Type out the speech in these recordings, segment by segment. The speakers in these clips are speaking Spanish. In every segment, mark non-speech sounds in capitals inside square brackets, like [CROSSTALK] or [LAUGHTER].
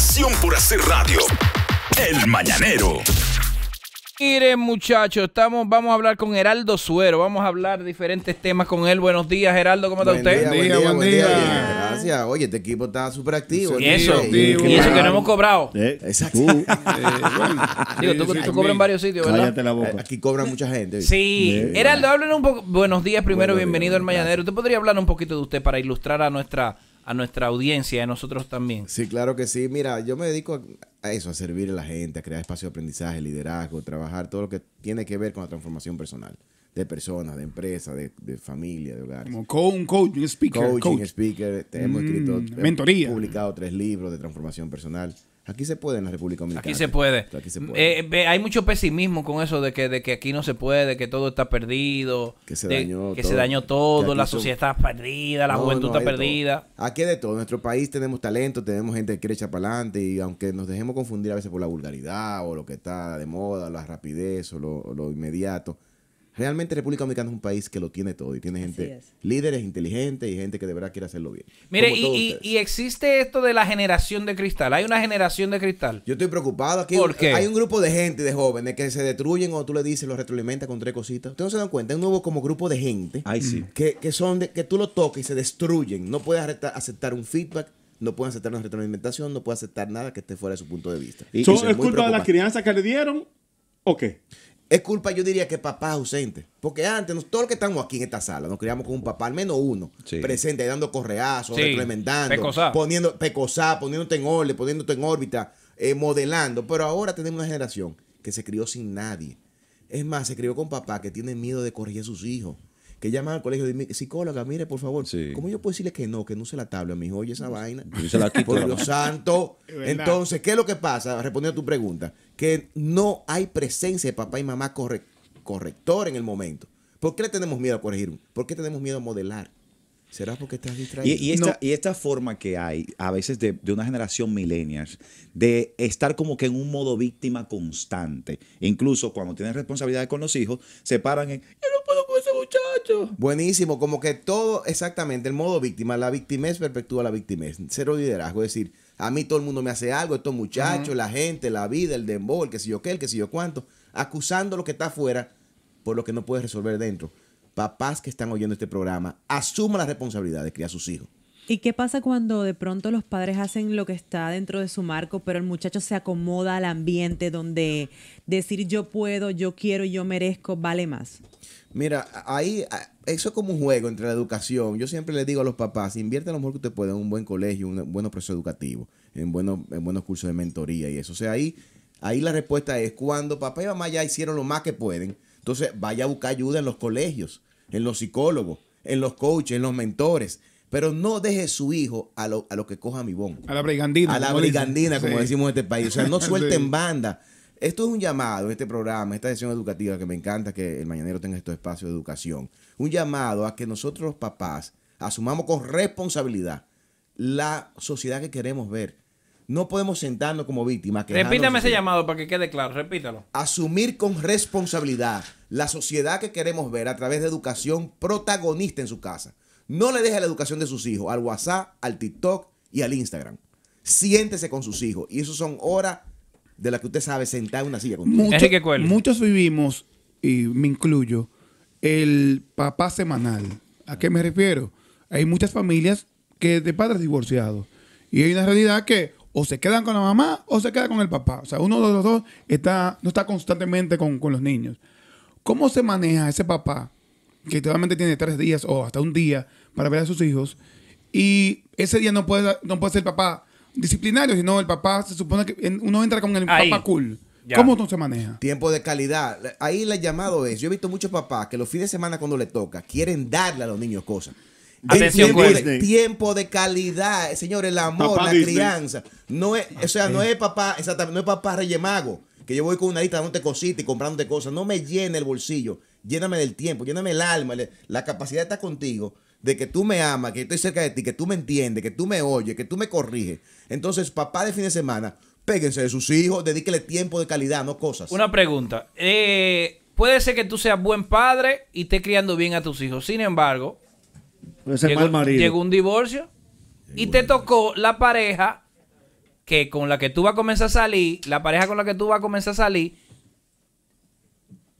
Pasión por hacer radio. El Mañanero. Miren, muchachos, estamos, vamos a hablar con Heraldo Suero. Vamos a hablar diferentes temas con él. Buenos días, Heraldo, ¿cómo está Buen usted? día, Buen buen día, buen buen día. día. Gracias. Oye, este equipo está súper activo. Y eso, activo, y eso que no hemos cobrado. Exacto. [LAUGHS] Digo, tú, tú cobras en varios sitios, ¿verdad? Cállate la boca. Aquí cobran mucha gente. Sí, Heraldo, háblenos un poco. Buenos días, primero, Buenos días, bienvenido al gracias. Mañanero. ¿Usted podría hablar un poquito de usted para ilustrar a nuestra a nuestra audiencia y a nosotros también? Sí, claro que sí. Mira, yo me dedico a- eso, a servir a la gente, a crear espacio de aprendizaje, liderazgo, trabajar todo lo que tiene que ver con la transformación personal. De personas, de empresas, de, de familia, de hogares. Como co- un coach, un speaker. Coaching, coach. speaker, te hemos Mm, escrito, hemos mentoría. publicado tres libros de transformación personal. Aquí se puede en la República Dominicana. Aquí se puede. Aquí se puede. Eh, ve- hay mucho pesimismo con eso de que, de que aquí no se puede, que todo está perdido, Que se de- dañó que todo. se dañó todo, Que aquí la son- sociedad está perdida, la No, juventud no, está todo. perdida. Aquí hay de todo. En nuestro país tenemos talento, tenemos gente que quiere echar para adelante y aunque nos dejemos confundir a veces por la vulgaridad o lo que está de moda, la rapidez o lo, o lo inmediato, realmente República Dominicana es un país que lo tiene todo y tiene gente, es. líderes inteligentes y gente que de verdad quiere hacerlo bien. Mire, y, existe esto de la generación de cristal. Hay una generación de cristal. Yo estoy preocupado. Aquí ¿Por qué? hay un grupo de gente, de jóvenes, que se destruyen cuando tú le dices, los retroalimentas con tres cositas. Ustedes no se dan cuenta, hay un nuevo como grupo de gente Ay, sí. que, que son de, que tú lo tocas y se destruyen. No puedes aceptar un feedback, no pueden aceptar una retroalimentación, no pueden aceptar nada que esté fuera de su punto de vista. Y- So, y ¿Es culpa de la crianza que le dieron o qué? Es culpa, yo diría que papá ausente. Porque antes, nos- todos los que estamos aquí en esta sala, nos criamos con un papá, al menos uno, Sí. presente, dando correazos, Sí, retroalimentando, pecosá. poniendo, pecosá, poniéndote en orden, poniéndote en órbita, eh, modelando. Pero ahora tenemos una generación que se crió sin nadie. Es más, se crió con papá que tiene miedo de corregir a sus hijos. Que llaman al colegio y dicen, psicóloga, mire, por favor, Sí. ¿cómo yo puedo decirle que no, que no se la tabla, mi hijo? Oye, esa vaina. Yo se la [LAUGHS] quito Por Dios santo. Entonces, ¿qué es lo que pasa? Respondiendo a tu pregunta, que no hay presencia de papá y mamá corre- corrector en el momento. ¿Por qué le tenemos miedo a corregir? ¿Por qué tenemos miedo a modelar? ¿Será porque estás distraído? Y, y esta, y esta forma que hay, a veces de, de una generación millennials, de estar como que en un modo víctima constante. Incluso cuando tienen responsabilidades con los hijos, se paran en, yo no puedo con ese muchacho. Buenísimo, como que todo, exactamente, el modo víctima, la victimez perpetúa la victimez, cero liderazgo, es decir, a mí todo el mundo me hace algo, estos muchachos, la gente, la vida, el dembow, el que sé yo qué, el que sé yo cuánto, acusando lo que está afuera por lo que no puede resolver dentro. Papás que están oyendo este programa, asuman la responsabilidad de criar a sus hijos. ¿Y qué pasa cuando de pronto los padres hacen lo que está dentro de su marco, pero el muchacho se acomoda al ambiente donde decir yo puedo, yo quiero, yo merezco vale más? Mira, ahí eso es como un juego entre la educación. Yo siempre les digo a los papás, inviertan lo mejor que usted pueda en un buen colegio, un buenos procesos educativos, en buenos, en buenos cursos de mentoría y eso. O sea, ahí, ahí la respuesta es cuando papá y mamá ya hicieron lo más que pueden, entonces vaya a buscar ayuda en los colegios, en los psicólogos, en los coaches, en los mentores. Pero no deje su hijo a lo, a lo que coja mi bon. A la brigandina. A la como dicen. brigandina, como Sí. decimos en este país. O sea, no [LAUGHS] Sí. suelten banda. Esto es un llamado en este programa, esta sesión educativa, que me encanta que el mañanero tenga estos espacios de educación. Un llamado a que nosotros los papás asumamos con responsabilidad la sociedad que queremos ver. No podemos sentarnos como víctimas. Repítame ese llamado para que quede claro, repítalo. Asumir con responsabilidad la sociedad que queremos ver a través de educación protagonista en su casa. No le deje la educación de sus hijos al WhatsApp, al TikTok y al Instagram. Siéntese con sus hijos. Y eso son horas de las que usted sabe sentar en una silla con. Mucho- muchos vivimos, y me incluyo, el papá semanal. ¿A qué me refiero? Hay muchas familias que de padres divorciados. Y hay una realidad que o se quedan con la mamá o se queda con el papá. O sea, uno de los dos está, no está constantemente con, con los niños. ¿Cómo se maneja ese papá que solamente tiene tres días o hasta un día para ver a sus hijos? Y ese día no puede, no puede ser papá disciplinario, sino el papá se supone que en- uno entra con el Ahí. papá cool. Ya. ¿Cómo no se maneja? Tiempo de calidad. Ahí el llamado es, yo he visto muchos papás que los fines de semana cuando les toca, quieren darle a los niños cosas. Atención, tiempo, de, tiempo de calidad, señor, el amor, Papá la Disney. crianza. No es, o sea, no es papá, exactamente, no es papá reyemago, que yo voy con una lista dándote cositas y comprándote cosas. No me llene el bolsillo, lléname del tiempo, lléname el alma, le- la capacidad estar contigo, de que tú me amas, que estoy cerca de ti, que tú me entiendes, que tú me oyes, que tú me corriges. Entonces, papá de fin de semana, péguense de sus hijos, dedíquele tiempo de calidad, no cosas. Una pregunta. Eh, puede ser que tú seas buen padre y estés criando bien a tus hijos. Sin embargo, llegó, mal marido. llegó un divorcio y te tocó la pareja que con la que tú vas a comenzar a salir, la pareja con la que tú vas a comenzar a salir,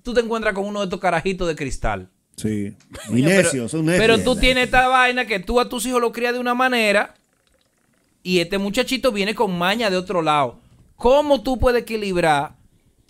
tú te encuentras con uno de estos carajitos de cristal. Sí. Y Coño, pero- necios, son necios. Pero tú tienes esta vaina que tú a tus hijos lo crías de una manera y este muchachito viene con maña de otro lado. ¿Cómo tú puedes equilibrar?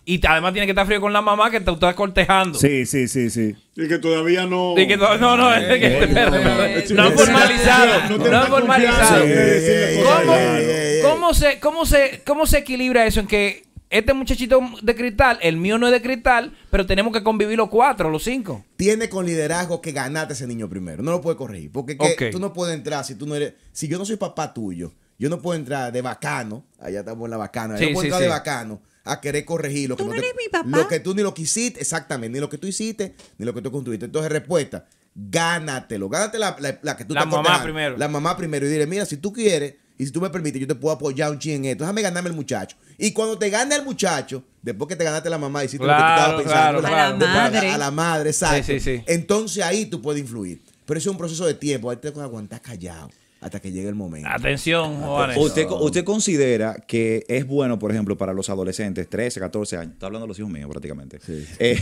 Y además tiene que estar frío con la mamá que te estás cortejando. Sí, sí, sí, sí. Y que todavía no. Y que to- no, no, es que- Eh, eh, no eh, han formalizado. no No, han formalizado. confianza. ¿Cómo, Sí, cómo se, cómo, se, ¿Cómo se equilibra eso en que este muchachito de cristal, el mío no es de cristal, pero tenemos que convivir los cuatro, los cinco? Tiene con liderazgo que ganarte a ese niño primero. No lo puedes corregir. Porque que tú no puedes entrar si tú no eres. Si yo no soy papá tuyo, yo no puedo entrar de bacano. Allá estamos en la bacana. Sí, yo no puedo sí, entrar sí. de bacano a querer corregir lo que no, te- eres mi papá. Lo que tú ni lo quisiste, exactamente. Ni lo que tú hiciste, ni lo que tú construiste. Entonces, respuesta. Gánatelo. Gánate la, la- la que tú La mamá primero. La mamá primero. Y dile, mira, si tú quieres y si tú me permites, yo te puedo apoyar un chin en esto. Déjame ganarme el muchacho. Y cuando te gane el muchacho, después que te ganaste la mamá y hiciste lo que tú Claro, estabas pensando, claro, la- claro. A la madre. A la madre, exacto. Sí, sí, sí. Entonces ahí tú puedes influir. Pero eso es un proceso de tiempo. Ahí te que aguantar callado hasta que llegue el momento. Atención, Juanes. ¿Usted, ¿Usted considera que es bueno, por ejemplo, para los adolescentes, 13, 14 años? Está hablando de los hijos míos prácticamente. Eh,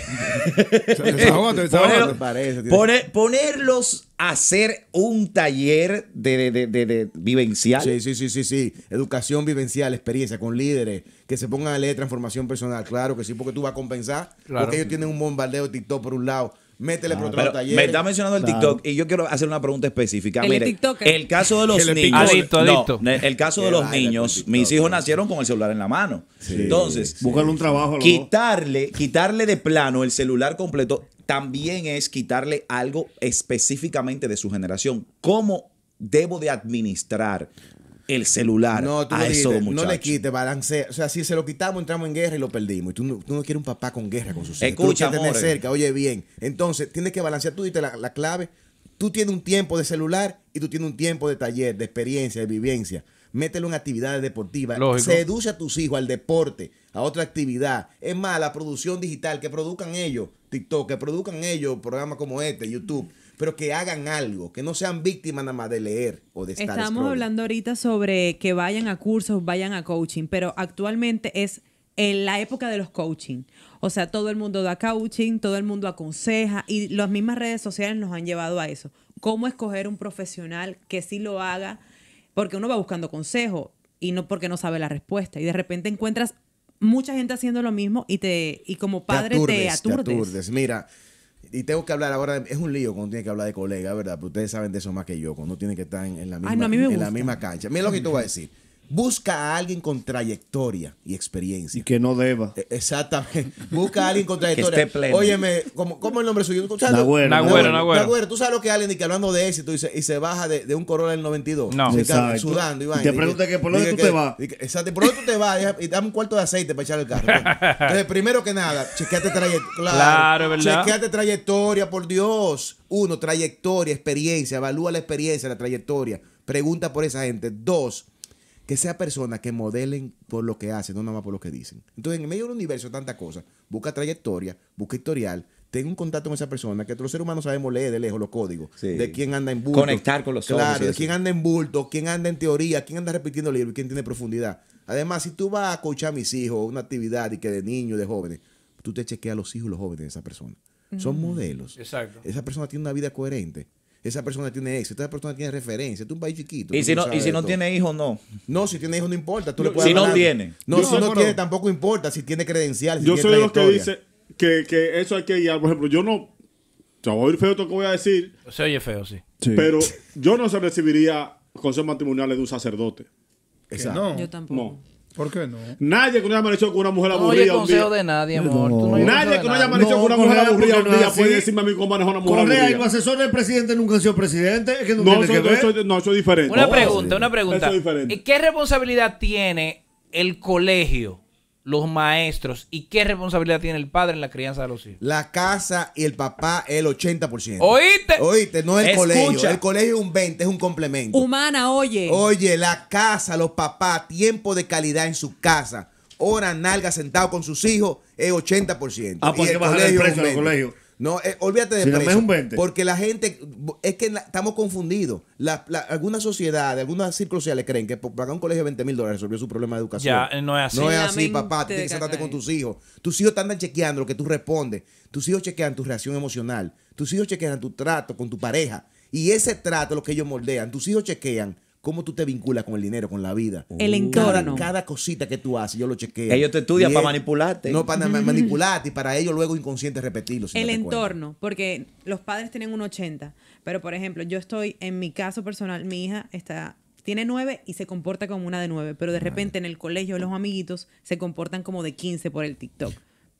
[LAUGHS] Desahógate, desahógate. poner- ponerlos a hacer un taller de, de- de- de- de vivencial. Sí, sí, sí, sí, sí. Educación vivencial, experiencia con líderes que se pongan a leer transformación personal. Claro que sí, porque tú vas a compensar. Claro. Porque ellos tienen un bombardeo de TikTok por un lado. Métele por otro taller. me está mencionando el Claro. TikTok y yo quiero hacer una pregunta específica. El Mire, el caso de los niños. Adicto, adicto. el- el caso de los niños, mis hijos nacieron con el celular en la mano. Entonces, Búscale un trabajo a quitarle, quitarle de plano el celular completo también es quitarle algo específicamente de su generación. ¿Cómo debo de administrar el celular No, tú a esos dijiste, no le quites, balancea. O sea, si se lo quitamos, entramos en guerra y lo perdimos. Y tú no, tú no quieres un papá con guerra con sus hijos. Tú lo Escucha, quieres tener amores. cerca, oye bien. Entonces, tienes que balancear. Tú diste la, la clave. Tú tienes un tiempo de celular y tú tienes un tiempo de taller, de experiencia, de vivencia. Mételo en actividades deportivas. Lógico. Seduce a tus hijos al deporte, a otra actividad. Es más, la producción digital, que produzcan ellos, TikTok, que produzcan ellos programas como este, YouTube, pero que hagan algo, que no sean víctimas nada más de leer o de estar Estamos scrolling. hablando ahorita sobre que vayan a cursos, vayan a coaching, pero actualmente es en la época de los coaching. O sea, todo el mundo da coaching, todo el mundo aconseja y las mismas redes sociales nos han llevado a eso. ¿Cómo escoger un profesional que sí lo haga? Porque uno va buscando consejo y no porque no sabe la respuesta. Y de repente encuentras mucha gente haciendo lo mismo y te y como padre te aturdes. aturdes. Mira, y tengo que hablar ahora, es un lío cuando tiene que hablar de colega, ¿verdad? Pero ustedes saben de eso más que yo, cuando tiene que estar en, en la misma, Ay, no, en la misma cancha. Mira lo que te voy a decir. Busca a alguien con trayectoria y experiencia. Y que no deba. Eh, Exactamente. Busca a alguien con [LAUGHS] trayectoria. esté pleno. Óyeme, ¿cómo, cómo es el nombre suyo? ¿Tú sabes lo- Nagüero, Nagüero, Nagüero. ¿tú sabes lo que es alguien y que hablando de éxito y se, y se baja de, de un Corolla del 92? No. Se Exacto. cae sudando y Y vaina. te pregunta que por dónde tú te vas. y que- Exacto. ¿Por dónde tú te vas? Y dame un cuarto de aceite para echar el carro. [LAUGHS] Entonces, primero que nada, chequeate trayectoria. Claro, es verdad. Chequeate trayectoria, por Dios. Uno, trayectoria, experiencia. Evalúa la experiencia, la trayectoria. Pregunta por esa gente. Dos, que sea personas que modelen por lo que hacen, no nada más por lo que dicen. Entonces, en medio del universo, tantas cosas. Busca trayectoria, busca historial. Ten un contacto con esa persona, que los seres humanos sabemos leer de lejos los códigos. Sí. De quién anda en bulto. Conectar con los Claro, de quién anda en bulto, quién anda en teoría, quién anda repitiendo libros, quién tiene profundidad. Además, si tú vas a coachar a mis hijos, una actividad y que de niños, de jóvenes, tú te chequeas a los hijos y los jóvenes de esa persona. Son modelos. Exacto. Esa persona tiene una vida coherente. Esa persona tiene éxito, esa persona tiene referencia. Este es un país chiquito. Y si no, y si no todo. tiene hijos, no. No, si tiene hijos no importa. Tú le puedes si no tiene. No, Yo- si no tiene tampoco importa. Si tiene credenciales. si Yo tiene soy de los que dice que, que eso hay que guiar. Por ejemplo, yo no. O sea, voy a oír feo esto que voy a decir, Se oye feo, sí. pero yo no se recibiría consejos matrimoniales de un sacerdote. Exacto. No. Yo tampoco. No. ¿Por qué no? Nadie que no haya amanecido con una mujer No oye aburrida un día. consejo de nadie, amor. No Nadie que no haya amanecido No, con una mujer Correa, aburrida un no día puede decirme a mí cómo manejar una mujer Correa, el aburrida. asesor del presidente nunca ha sido presidente. Es que no, No, tiene eso, que ver. eso- no, eso es diferente. Una No, pregunta, una pregunta. Eso es diferente. ¿Y ¿Qué responsabilidad tiene el colegio, los maestros, y qué responsabilidad tiene el padre en la crianza de los hijos? La casa y el papá es el 80%. ¿Oíste? Oíste, no el Escucha. colegio. El colegio es un 20, es un complemento. Humana, oye. Oye, la casa, los papás, tiempo de calidad en su casa, hora nalga sentado con sus hijos, es 80%. Ah, pues Y hay que bajar el colegio precio 20. colegios. No, eh, olvídate de Si precio. es un 20. Porque la gente, es que la- estamos confundidos. La, la- algunas sociedades, algunos círculos sociales creen que por pagar un colegio de 20 mil dólares resolvió su problema de educación. Ya, eh, no es así. No es La así, papá. Tienes que sentarte con tus hijos. Tus hijos te andan chequeando lo que tú respondes. Tus hijos chequean tu reacción emocional. Tus hijos chequean tu trato con tu pareja. Y ese trato es lo que ellos moldean. Tus hijos chequean cómo tú te vinculas con el dinero, con la vida. El entorno. cada cosita que tú haces, yo lo chequeo. Ellos te estudian para manipularte. No, para ma- manipularte y para ellos luego inconsciente repetirlo. el cuenta. entorno, porque los padres tienen un 80, pero por ejemplo, yo estoy, en mi caso personal, mi hija está, tiene 9 y se comporta como una de 9, pero de repente en el colegio los amiguitos se comportan como de 15 por el TikTok.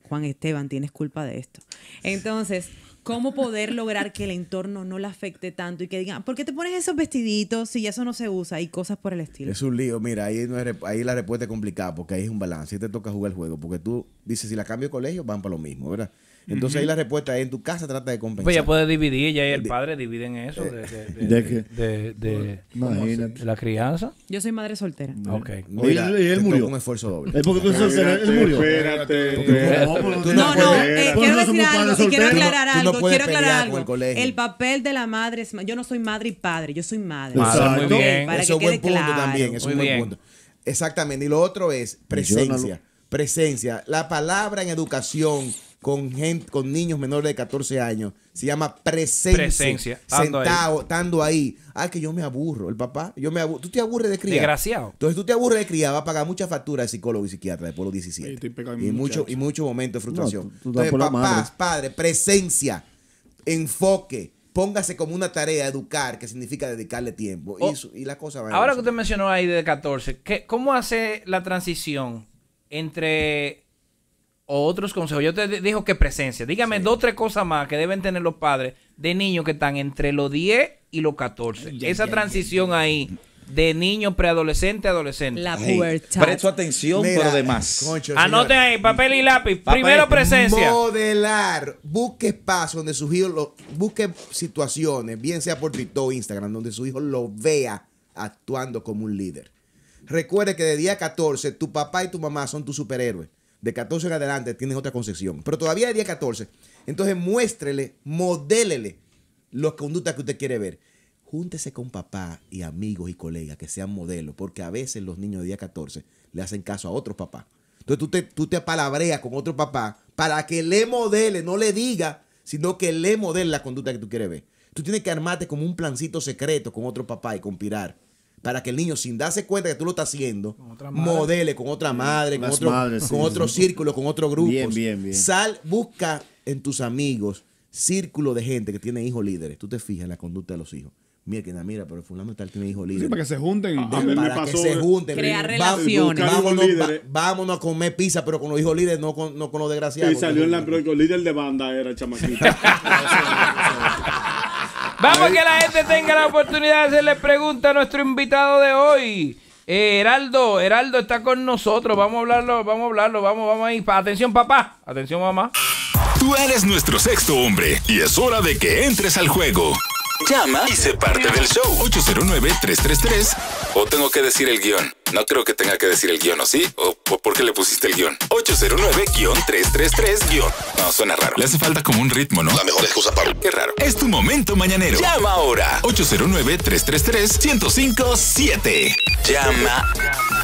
Juan Esteban, tienes culpa de esto. Entonces, ¿cómo poder lograr que el entorno no le afecte tanto y que digan, ¿por qué te pones esos vestiditos si eso no se usa? Y cosas por el estilo. Es un lío, mira, ahí, no es ahí la respuesta es complicada porque ahí es un balance. Ahí te toca jugar el juego porque tú dices, si la cambio de colegio, van para lo mismo, ¿verdad? Entonces ahí la respuesta es en tu casa trata de compensar. Pues ya puede dividir, ella y el padre dividen eso de, de, de, ¿De qué? de- de- Imagínate. de la crianza. Yo soy madre soltera. Ok. Mira, Y él- murió. un esfuerzo doble. Es porque tú eres soltera, él murió. Espérate. No, No, eh, quiero decir algo y quiero aclarar algo, quiero aclarar algo. el colegio. El papel de la madre es, yo no soy madre y padre, yo soy madre. Muy bien. Para Eso es que un buen quede punto claro. también. Es Muy un buen punto. Exactamente. Y lo otro es presencia. Presencia. La palabra en educación con gente, con niños menores de 14 años se llama presencia. Presencia, estando ahí. Sentado, estando ahí. Ah, que yo me aburro. El papá, yo me aburro. Tú te aburres de criar. Desgraciado. Entonces tú te aburres de criar, va a pagar muchas facturas de psicólogo y psiquiatra después de los 17. Sí, estoy pegado en y, mucho, y muchos momentos de frustración. No, tú- tú estás Entonces, papás, madre. padres, presencia, enfoque. Póngase como una tarea educar, que significa dedicarle tiempo. Oh, y, su- y la cosa va Ahora que usted mencionó ahí de 14, ¿qué, ¿cómo hace la transición entre otros consejos? Yo te di- dijo que presencia. Dígame dos o tres cosas más que deben tener los padres de niños que están entre los 10 y los 14. Esa transición ahí de niño preadolescente a adolescente. La Ey, pubertad. presto atención, Mira, pero de más. concho, Anoten ahí, papel y lápiz. Papel. Primero presencia. Modelar. Busque espacios donde su hijo lo, busque situaciones, bien sea por TikTok o Instagram, donde su hijo lo vea actuando como un líder. Recuerde que de día 14, tu papá y tu mamá son tus superhéroes. De 14 en adelante tienes otra concepción. Pero todavía de día 14. Entonces muéstrele, modélele las conductas que usted quiere ver. Júntese con papá y amigos y colegas que sean modelos, porque a veces los niños de día 14 le hacen caso a otros papás. Entonces tú te, tú te palabreas con otro papá para que le modele, no le diga, sino que le modele la conducta que tú quieres ver. Tú tienes que armarte como un plancito secreto con otro papá y conspirar. Para que el niño, sin darse cuenta que tú lo estás haciendo, modele con otra madre, con otro, madres, con sí, otro sí. círculo, con otro grupo. Bien, bien, bien. Sal, busca en tus amigos círculo de gente que tiene hijos líderes. Tú te fijas en la conducta de los hijos. Mira, que mira, pero fulano tal tiene hijos líderes. Sí, para que se junten. A mí me para que pasó se junten. Crear relaciones. Vámonos, va- vámonos a comer pizza, pero con los hijos líderes, no con, no con los desgraciados. Y salió en la periódico, líder de banda era el chamaquito. [LAUGHS] [LAUGHS] Vamos que la gente tenga la oportunidad de hacerle pregunta a nuestro invitado de hoy. Eh, Heraldo, Heraldo está con nosotros. Vamos a hablarlo, vamos a hablarlo, vamos, vamos ahí. Pa- Atención, papá. Atención, mamá. Tú eres nuestro sexto hombre y es hora de que entres al juego. Llama y sé parte del show. 809-333. O tengo que decir el guion. No creo que tenga que decir el guion, ¿o sí? ¿O, o por qué le pusiste el guion? 809-333 guion. No, suena raro. Le hace falta como un ritmo, ¿no? La mejor excusa para... Qué raro. Es tu momento mañanero. Llama ahora. 809-333-1057. Llama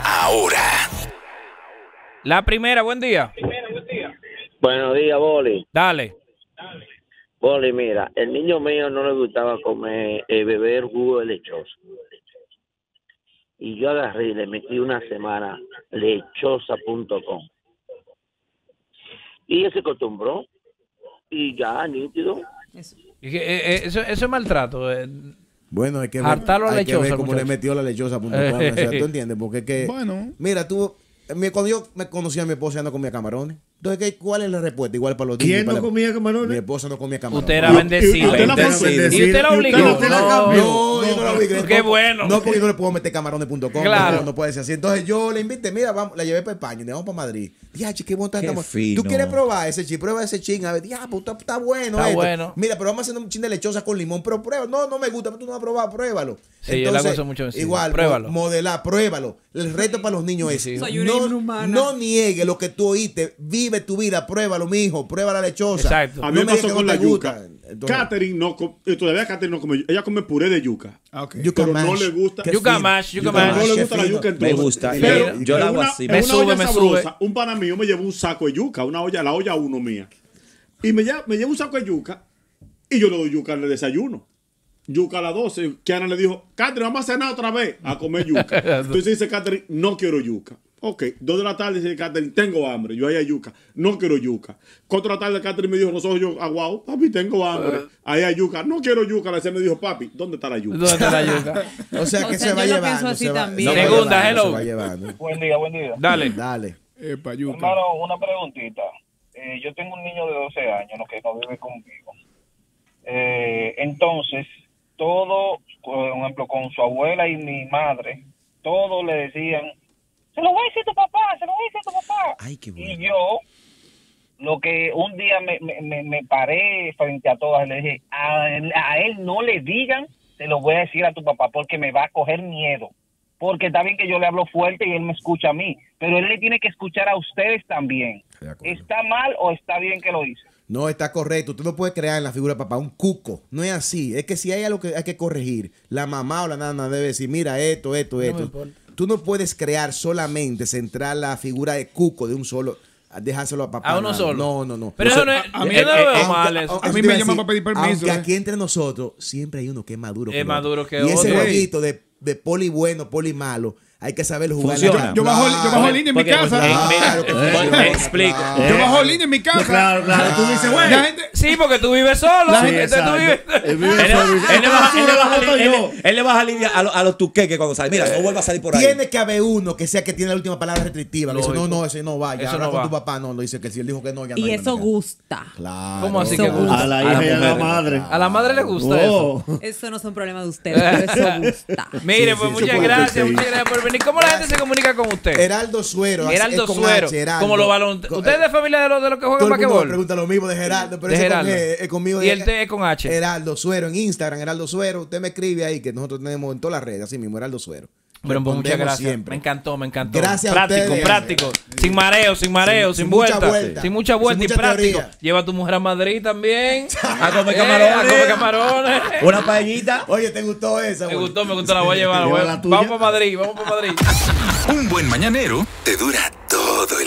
ahora. La primera, buen día. Buenos días, Boli. Dale. Poli, mira, el niño mío no le gustaba comer, eh, beber jugo de lechoso. Y yo agarré y le metí una semana lechosa.com. Y él se acostumbró. Y ya, nítido. Que, eh, eh, eso, eso es maltrato. eh. Bueno, hay que ver, Hartarlo a hay que lechosa, ver cómo le metió la lechosa. punto com, o sea, ¿Tú [LAUGHS] entiendes? Porque es que... Bueno. Mira, tú... mi- Cuando yo me conocí a mi esposa, ella no comía camarones. Entonces, ¿qué, ¿cuál es la respuesta? Igual para los ¿Quién niños para no comía camarones? Mi esposa no comía camarones. Usted era bendecido. Y usted la. Y usted la obligó. No, yo no la obligué. Qué No, bueno. No, porque yo no le puedo meter camarones.com. Claro. No, no puede ser así. Entonces yo le invité, mira, vamos, la llevé para España, y le vamos para Madrid. Diache, qué bueno está. Qué estamos- fino. ¿Tú quieres probar ese chip? Prueba ese ching. A ver, ya, pues está, está bueno. Está esto. bueno. Mira, pero vamos a hacer un chin de lechosa con limón. Pero prueba. No, no me gusta. Pero tú no has probado, pruébalo. Sí, yo le hago eso mucho. Igual, Pruébalo. mo- modelar, pruébalo. El reto para los niños es: una no, no niegue lo que tú oíste. Vive tu vida, pruébalo, mijo. Prueba la lechosa. Exacto. A mí No me pasó con no la te gusta. Entonces- Catherine no eh, todavía Catherine no come ella come puré de yuca. Ah. Yuca pero no le gusta Yuca mash, yuca Pero mash. no le gusta la yuca en Me todo. gusta. Pero Yo- yo la hago una, así. Me una sube, olla me sabrosa, sube. un pana mío me llevó un saco de yuca, una olla, la olla uno mía. Y me lleva, me lleva un saco de yuca y yo le doy yuca en el desayuno. Yuca a las 12. Kiana le dijo, Catherine, vamos a cenar otra vez a comer yuca. [LAUGHS] Entonces dice Catherine, no quiero yuca. Ok, dos de la tarde dice Catherine, tengo hambre. Yo ahí hay yuca, no quiero yuca. Cuatro de la tarde Catherine me dijo, los ojos yo, aguau, papi, tengo hambre. Ahí hay yuca, no quiero yuca. La me dijo, papi, ¿dónde está la yuca? ¿Dónde está la yuca? [LAUGHS] O sea que O sea, se va llevando. pienso así se va- también. se va Segunda, llevando, hello. se va llevando. Buen día, buen día. Dale. Dale. Eh, payuca. Hermano, una preguntita. Eh, yo tengo un niño de 12 años, ¿no? que no vive conmigo. Eh, entonces, todo, por ejemplo, con su abuela y mi madre, todos le decían, se lo voy a decir a tu papá, se lo voy a decir a tu papá. Ay, qué Y bueno. yo, lo que un día me, me, me- me paré frente a todas, le dije, a, él- a él no le digan, se lo voy a decir a tu papá porque me va a coger miedo. Porque está bien que yo le hablo fuerte y él me escucha a mí, pero él le tiene que escuchar a ustedes también. ¿Está mal o está bien que lo dice? No, está correcto. Tú no puedes crear en la figura de papá un cuco. No es así. Es que si hay algo que hay que corregir, la mamá o la nana debe decir, mira esto, esto, esto. Tú no puedes crear solamente, centrar la figura de cuco de un solo, dejárselo a papá. A uno solo. No, no, no. Pero eso no es- a- a mí- yo no lo veo Aunque- mal eso. aunque- A mí eso te me llaman para pedir permiso, Aunque eh. aquí entre nosotros siempre hay uno que es maduro. Es otro. más duro que Y ese otro. jueguito de, de poli bueno, poli malo, hay que saberlo jugar. Funciona. Yo bajo, yo bajo línea en mi casa. Mira, Claro que funciona. explico. Yo bajo línea en mi casa. Claro, claro. Tú dices, güey. La gente, Sí, porque tú vives solo. La Sí, Entonces tú vives. Él le baja, él le baja, Esto él- yo. él- él le baja línea a, lo- a los tuqueques cuando sale. Mira, no vuelva a salir por ahí. Tiene que haber uno que sea que tiene la última palabra restrictiva. Que dice, no, no, ese no va. Ya Eso habla no con va. tu papá. No, no dice que si él dijo que no, ya no. Y eso gusta. Claro. ¿Cómo así Eso que gusta? A la hija y a la madre. A la madre le gusta eso. Oh. Eso no son problemas de ustedes, pero eso [LAUGHS] gusta. Mire, pues muchas eso gracias, muchas gracias por venir. ¿Cómo la gente se comunica con usted? Heraldo Suero. Geraldo Suero. H. Como los balones. Con- ¿Usted es de familia de los, de los que juegan basquetbol? pregunta lo mismo de Geraldo, pero De Geraldo. con G, es conmigo. Y el T es con H. Heraldo Suero en Instagram, Heraldo Suero. Usted me escribe ahí que nosotros tenemos en todas las redes, así mismo, Heraldo Suero. Bueno, pues muchas gracias. siempre. Me encantó, me encantó. Gracias a práctico, ustedes. práctico. Sin mareo, sin mareo, sin, Sin- sin mucha vuelta, vuelta. Sin mucha vuelta Sin y mucha práctico. teoría. Lleva a tu mujer a Madrid también. [LAUGHS] A comer Eh, camarones. a comer camarones. [LAUGHS] Una paellita. Oye, ¿te gustó esa? Me gustó, me gustó, la voy a [LAUGHS] llevar. Vamos para Madrid, vamos para Madrid. Un buen mañanero te dura todo el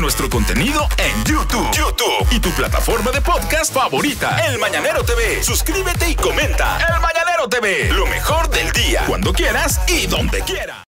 nuestro contenido en YouTube. YouTube y tu plataforma de podcast favorita. El Mañanero TV. Suscríbete y comenta. El Mañanero TV. Lo mejor del día. Cuando quieras y donde quieras.